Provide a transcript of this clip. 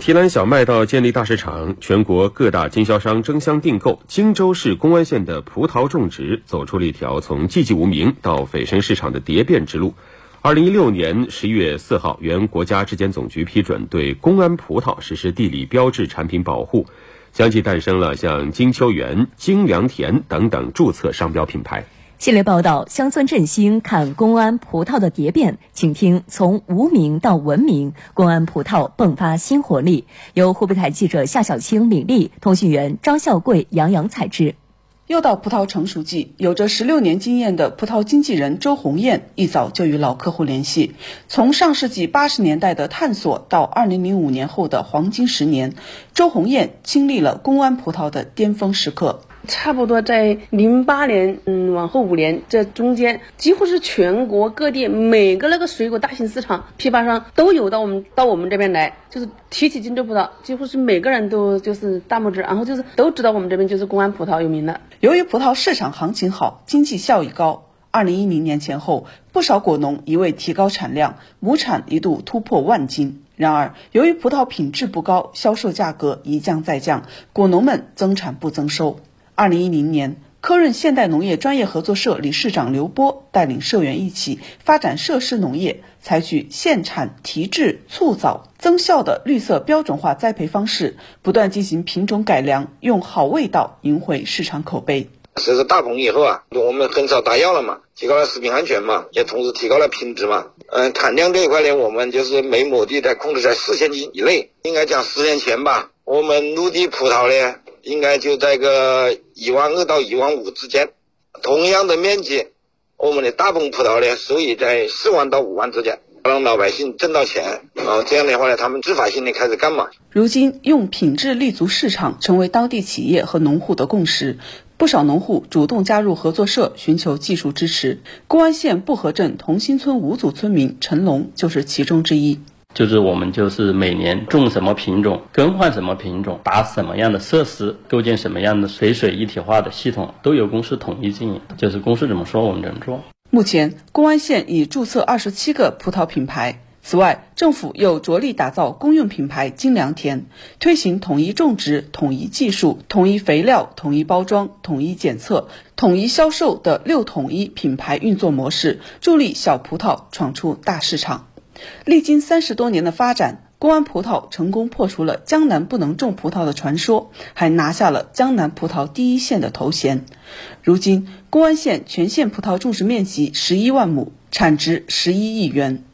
提篮小麦到建立大市场，全国各大经销商争相订购。荆州市公安县的葡萄种植走出了一条从寂寂无名到蜚声市场的蝶变之路。二零一六年十一月四号，原国家质检总局批准对公安葡萄实施地理标志产品保护，相继诞生了像金秋园、金良田等等注册商标品牌。系列报道：乡村振兴看公安葡萄的蝶变，请听从无名到文明，公安葡萄迸发新活力。由湖北台记者夏小青李丽，通讯员张孝贵杨洋采制。又到葡萄成熟季，有着十六年经验的葡萄经纪人周红艳一早就与老客户联系。从上世纪八十年代的探索到二零零五年后的黄金十年，周红艳经历了公安葡萄的巅峰时刻。差不多在零八年，嗯，往后五年这中间，几乎是全国各地每个那个水果大型市场批发商都有到我们到我们这边来，就是提起荆州葡萄，几乎是每个人都就是大拇指，然后就是都知道我们这边就是公安葡萄有名的。由于葡萄市场行情好，经济效益高，二零一零年前后，不少果农一味提高产量，亩产一度突破万斤。然而，由于葡萄品质不高，销售价格一降再降，果农们增产不增收。二零一零年，科润现代农业专业合作社理事长刘波带领社员一起发展设施农业，采取限产、提质、促早、增效的绿色标准化栽培方式，不断进行品种改良，用好味道赢回市场口碑。设置大棚以后啊，我们很少打药了嘛，提高了食品安全嘛，也同时提高了品质嘛。嗯，产量这一块呢，我们就是每亩地在控制在四千斤以内。应该讲十年前吧，我们陆地葡萄呢。应该就在个一万二到一万五之间，同样的面积，我们的大棚葡萄呢，收益在四万到五万之间，让老百姓挣到钱，啊，这样的话呢，他们自发性的开始干嘛？如今用品质立足市场，成为当地企业和农户的共识，不少农户主动加入合作社，寻求技术支持。公安县布河镇同心村五组村民陈龙就是其中之一。就是我们就是每年种什么品种，更换什么品种，打什么样的设施，构建什么样的水水一体化的系统，都由公司统一经营。就是公司怎么说，我们怎么做。目前，公安县已注册二十七个葡萄品牌。此外，政府又着力打造公用品牌金良田，推行统一种植、统一技术、统一肥料、统一包装、统一检测、统一销售的六统一品牌运作模式，助力小葡萄闯出大市场。历经三十多年的发展，公安葡萄成功破除了江南不能种葡萄的传说，还拿下了江南葡萄第一县的头衔。如今，公安县全县葡萄种植面积十一万亩，产值十一亿元。